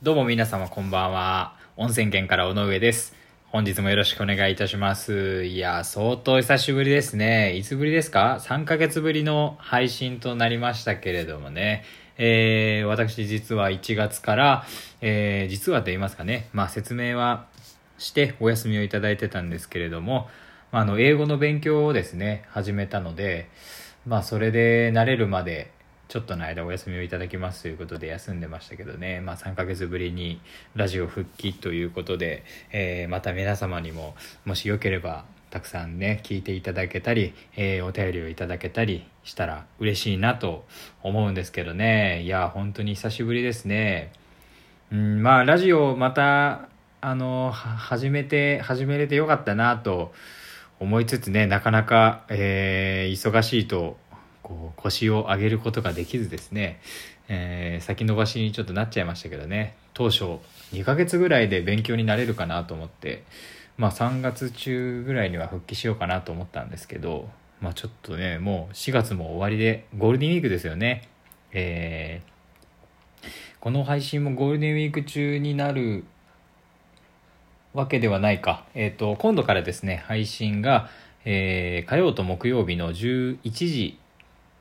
どうも皆様こんばんは。温泉県から尾上です。本日もよろしくお願いいたします。いや、相当久しぶりですね。いつぶりですか ?3 ヶ月ぶりの配信となりましたけれどもね。えー、私実は1月から、えー、実はと言いますかね。まあ説明はしてお休みをいただいてたんですけれども、まあ、あの、英語の勉強をですね、始めたので、まあそれで慣れるまで、ちょっとの間お休みをいただきますということで休んでましたけどね、まあ、3ヶ月ぶりにラジオ復帰ということで、えーまた皆様にももしよければたくさんね聞いていただけたり、えーお便りをいただけたりしたら嬉しいなと思うんですけどね。いや本当に久しぶりですね。うんまあラジオまたあの始めて始めれてよかったなと思いつつねなかなか、えー忙しいとこう腰を上げることができずですね、えー先延ばしにちょっとなっちゃいましたけどね当初2ヶ月ぐらいで勉強になれるかなと思ってまあ3月中ぐらいには復帰しようかなと思ったんですけどまあちょっとねもう4月も終わりでゴールデンウィークですよねえーこの配信もゴールデンウィーク中になるわけではないか。えっ、と、今度からですね、配信が、えー火曜と木曜日の11時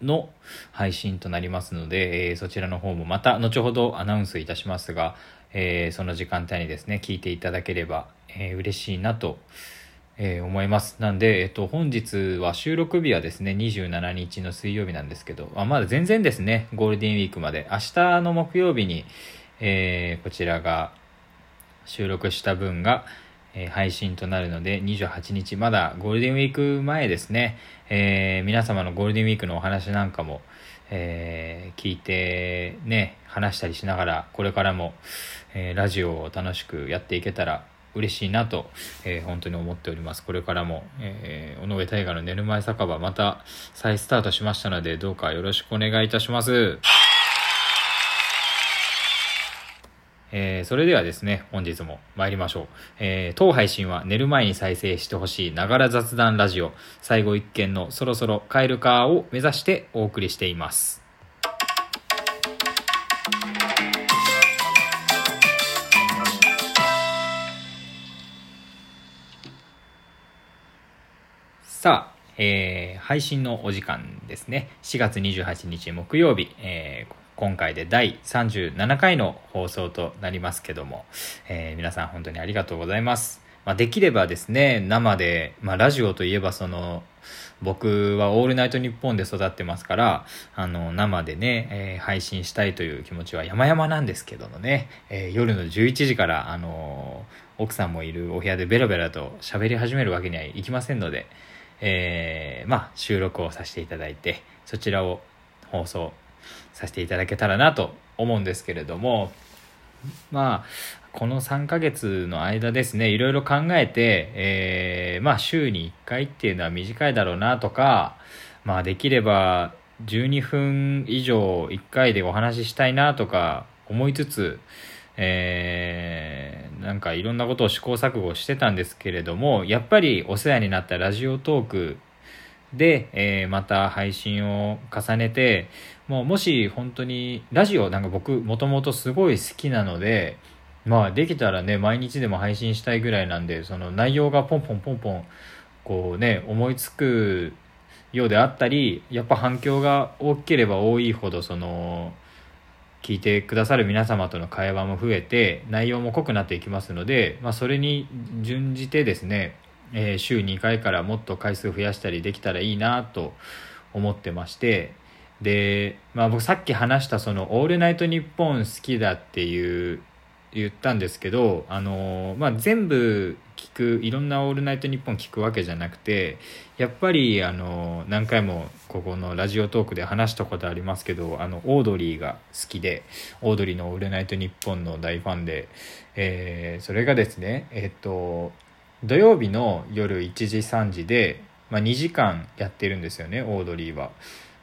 の配信となりますので、えーそちらの方もまた後ほどアナウンスいたしますが、えーその時間帯にですね、聞いていただければ、えー嬉しいなと、え思います。なんで、えっ、と、本日は収録日はですね、27日の水曜日なんですけど、あまだ全然ですね、ゴールデンウィークまで。明日の木曜日に、えこちらが収録した分が、え配信となるので28日まだゴールデンウィーク前ですね、えー皆様のゴールデンウィークのお話なんかも、えー聞いてね話したりしながらこれからも、えーラジオを楽しくやっていけたら嬉しいなと、えー本当に思っております。これからも、えー尾上大河の寝る前酒場また再スタートしましたのでどうかよろしくお願いいたします。えーそれではですね、本日も参りましょう。えー当配信は寝る前に再生してほしいながら雑談ラジオ、最後一件のそろそろ帰るかを目指してお送りしています。さあ、えー配信のお時間ですね。4月28日木曜日、えー今回で第37回の放送となりますけども、えー皆さん本当にありがとうございます。まあ、できればですね、生で、まあ、ラジオといえばその、僕はオールナイトニッポンで育ってますから、あの、生でね、えー配信したいという気持ちは山々なんですけどもね、えー夜の11時から、あのー奥さんもいるお部屋でベラベラと喋り始めるわけにはいきませんので、えまあ、収録をさせていただいて、そちらを放送させていただけたらなと思うんですけれども、まあ、この3ヶ月の間ですね、いろいろ考えて、えーまあ、週に1回っていうのは短いだろうなとか、まあ、できれば12分以上1回でお話ししたいなとか思いつつ、えーなんかいろんなことを試行錯誤してたんですけれども、やっぱりお世話になったラジオトークで、えーまた配信を重ねて、もうもし本当に、ラジオなんか僕もともとすごい好きなので、まあできたらね、毎日でも配信したいぐらいなんで、その内容がポンポンポンポン、こうね、思いつくようであったり、やっぱ反響が大きければ多いほど、その、聞いてくださる皆様との会話も増えて内容も濃くなっていきますので、まあ、それに準じてですね、えー週2回からもっと回数増やしたりできたらいいなと思ってましてで、まあ、僕さっき話したその「オールナイトニッポン」好きだっていう言ったんですけど、あのまあ、全部聞くいろんな「オールナイトニッポン」聞くわけじゃなくてやっぱりあの何回もここのラジオトークで話したことありますけどあのオードリーが好きでオードリーの「オールナイトニッポン」の大ファンで、えーそれがですねえっと土曜日の夜1時3時で、まあ、2時間やってるんですよねオードリーは。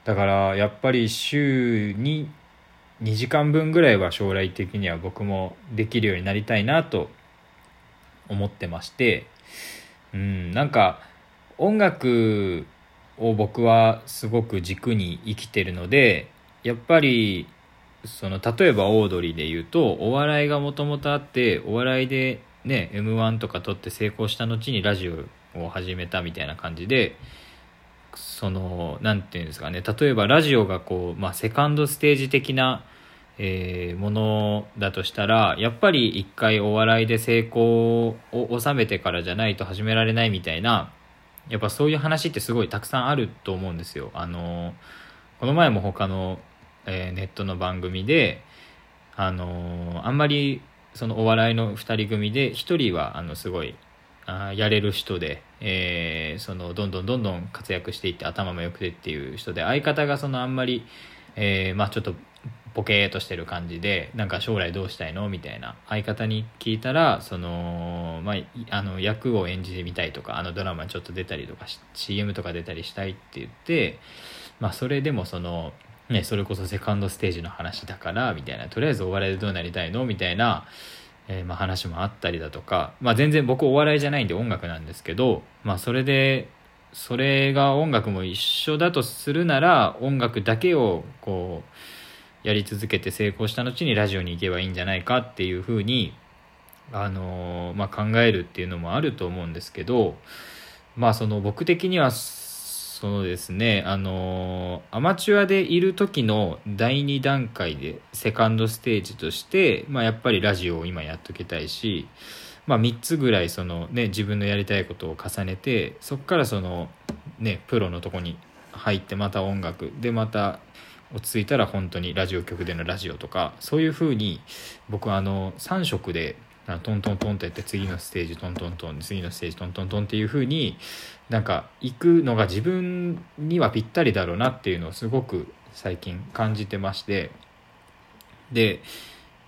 だからやっぱり週に2時間分ぐらいは将来的には僕もできるようになりたいなと思ってましてうんなんか音楽を僕はすごく軸に生きてるのでやっぱりその例えばオードリーで言うとお笑いがもともとあってお笑いでね m 1とか取って成功した後にラジオを始めたみたいな感じでその何て言うんですかね例えばラジオがこう、まあ、セカンドステージ的な、えー、ものだとしたらやっぱり一回お笑いで成功を収めてからじゃないと始められないみたいなやっぱそういう話ってすごいたくさんあると思うんですよ。あのこの前も他の、えー、ネットの番組であのあんまりそのお笑いの2人組で1人はあのすごいあやれる人で、えー、そのどんどんどんどん活躍していって頭も良くてっていう人で相方がそのあんまり、えー、まあ、ちょっとボケーとしてる感じでなんか将来どうしたいのみたいな相方に聞いたらその、まあ、あの役を演じてみたいとかあのドラマにちょっと出たりとか CM とか出たりしたいって言って、まあ、それでもその、ね、それこそセカンドステージの話だからみたいなとりあえずお笑いでどうなりたいのみたいな、えー、まあ話もあったりだとか、まあ、全然僕お笑いじゃないんで音楽なんですけど、まあ、それでそれが音楽も一緒だとするなら音楽だけをこうやり続けて成功した後にラジオに行けばいいんじゃないかっていうふうに、あのまあ、考えるっていうのもあると思うんですけど、まあ、その僕的にはそのですね、あのアマチュアでいる時の第2段階でセカンドステージとして、まあ、やっぱりラジオを今やっときたいし、まあ、3つぐらいその、ね、自分のやりたいことを重ねてそこからその、ね、プロのとこに入ってまた音楽でまた落ち着いたら本当にラジオ局でのラジオとかそういうふうに僕はあの3色でトントントンってやって次のステージトントントン次のステージトントントンっていうふうになんか行くのが自分にはぴったりだろうなっていうのをすごく最近感じてまして。で、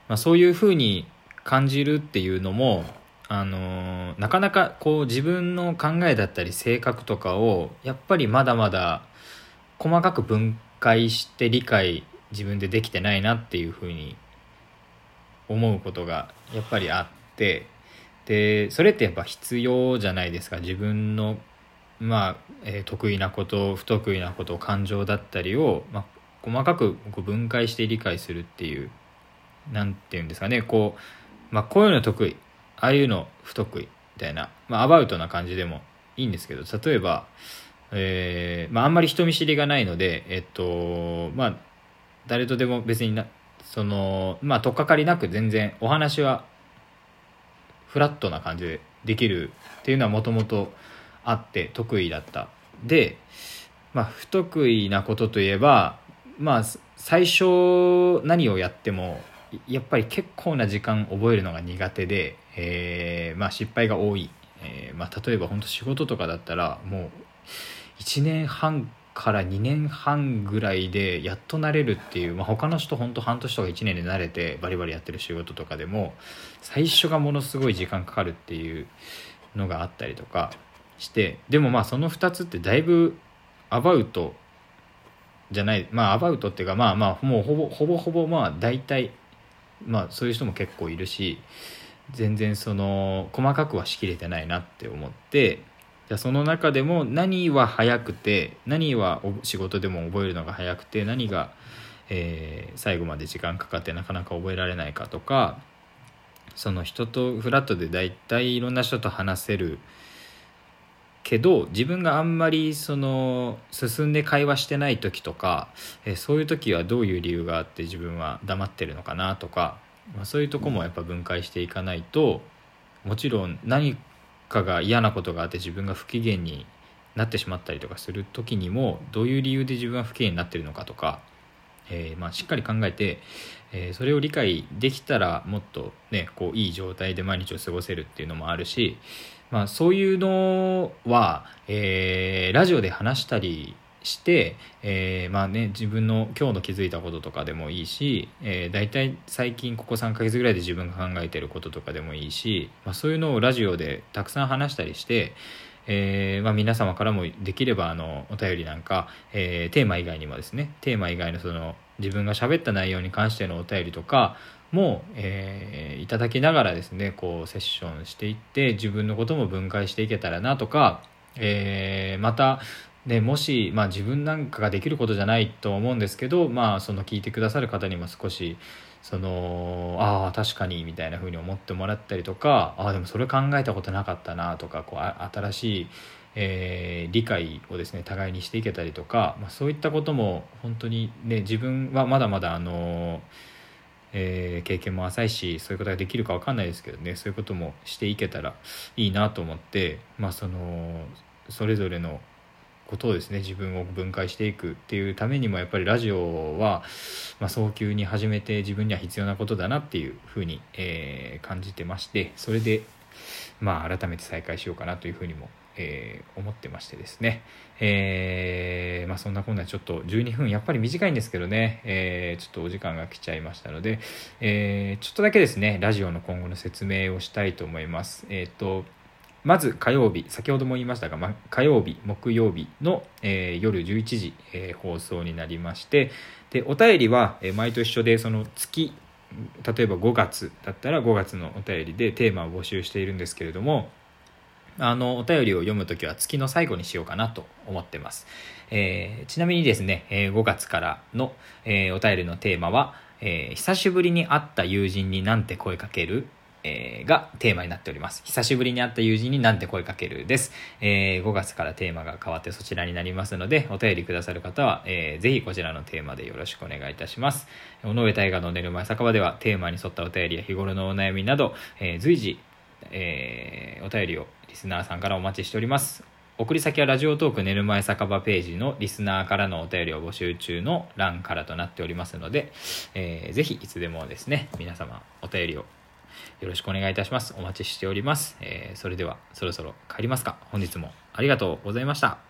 まあ、そういうふうに感じるっていうのもあのなかなかこう自分の考えだったり性格とかをやっぱりまだまだ細かく分解して理解自分でできてないなっていうふうに思うことがやっぱりあってでそれってやっぱ必要じゃないですか。自分のまあ、えー、得意なこと不得意なこと感情だったりを、まあ、細かくこう分解して理解するっていう何て言うんですかね。こう、まあ、こういうの得意ああいうの不得意みたいな、まあ、アバウトな感じでもいいんですけど例えばえー、まあ、んまり人見知りがないので、えっと、まあ、誰とでも別にな、その、まあ、とっかかりなく全然お話はフラットな感じでできるっていうのはもともとあって得意だった。で、まあ、不得意なことといえば、まあ、最初何をやっても、やっぱり結構な時間覚えるのが苦手で、えー、まあ、失敗が多い。えー、まあ、例えば本当仕事とかだったらもう1年半から2年半ぐらいでやっと慣れるっていう、まあ、他の人ほんと半年とか1年で慣れてバリバリやってる仕事とかでも最初がものすごい時間かかるっていうのがあったりとかしてでもまあその2つってだいぶアバウトじゃないまあアバウトっていうかまあまあもうほぼほぼほぼまあ大体まあそういう人も結構いるし全然その細かくはしきれてないなって思ってじゃその中でも何は早くて何は仕事でも覚えるのが早くて何が、えー、最後まで時間かかってなかなか覚えられないかとかその人とフラットで大体いろんな人と話せるけど自分があんまりその進んで会話してない時とか、えー、そういう時はどういう理由があって自分は黙ってるのかなとか、まあ、そういうとこもやっぱ分解していかないともちろん何かが嫌なことがあって自分が不機嫌になってしまったりとかする時にもどういう理由で自分は不機嫌になってるのかとか、えー、まあ、しっかり考えて、えー、それを理解できたらもっと、ね、こういい状態で毎日を過ごせるっていうのもあるし、まあ、そういうのは、えー、ラジオで話したりして、えー、まあね自分の今日の気づいたこととかでもいいし、えー、大体最近ここ3ヶ月ぐらいで自分が考えてることとかでもいいし、まあ、そういうのをラジオでたくさん話したりして、えーまあ、皆様からもできればあのお便りなんか、えー、テーマ以外にもですねテーマ以外のその自分が喋った内容に関してのお便りとかも、えー、いただきながらですねこうセッションしていって自分のことも分解していけたらなとか、えー、またでもし、まあ、自分なんかができることじゃないと思うんですけど、まあ、その聞いてくださる方にも少しそのああ確かにみたいな風に思ってもらったりとかああでもそれ考えたことなかったなとかこう新しい、えー、理解をですね互いにしていけたりとか、まあ、そういったことも本当にね自分はまだまだあのえー、経験も浅いしそういうことができるか分かんないですけどねそういうこともしていけたらいいなと思って、まあ、そのそれぞれのことをですね自分を分解していくっていうためにもやっぱりラジオは、まあ、早急に始めて自分には必要なことだなっていうふうに、えー、感じてましてそれで、まあ、改めて再開しようかなというふうにも、えー、思ってましてですね、えー、まあ、そんなこんなちょっと12分やっぱり短いんですけどね、えちょっとお時間が来ちゃいましたので、えちょっとだけですねラジオの今後の説明をしたいと思います。えっ、とまず火曜日、先ほども言いましたが、ま、火曜日、木曜日の、えー、夜11時、えー、放送になりまして、で、お便りは、えー、毎と一緒で、その月、例えば5月だったら5月のお便りでテーマを募集しているんですけれども、あの、お便りを読むときは月の最後にしようかなと思ってます。えー、ちなみにですね、えー、5月からの、えー、お便りのテーマは、えー、久しぶりに会った友人になんて声かけるえー、がテーマになっております。久しぶりに会った友人になんて声かけるです。えー、5月からテーマが変わってそちらになりますので、お便りくださる方は、えー、ぜひこちらのテーマでよろしくお願いいたします。尾上大河の寝る前酒場ではテーマに沿ったお便りや日頃のお悩みなど、えー、随時、えー、お便りをリスナーさんからお待ちしております。送り先はラジオトーク寝る前酒場ページのリスナーからのお便りを募集中の欄からとなっておりますので、えー、ぜひいつでもですね、皆様お便りをよろしくお願いいたします。お待ちしております。えー、それではそろそろ帰りますか。本日もありがとうございました。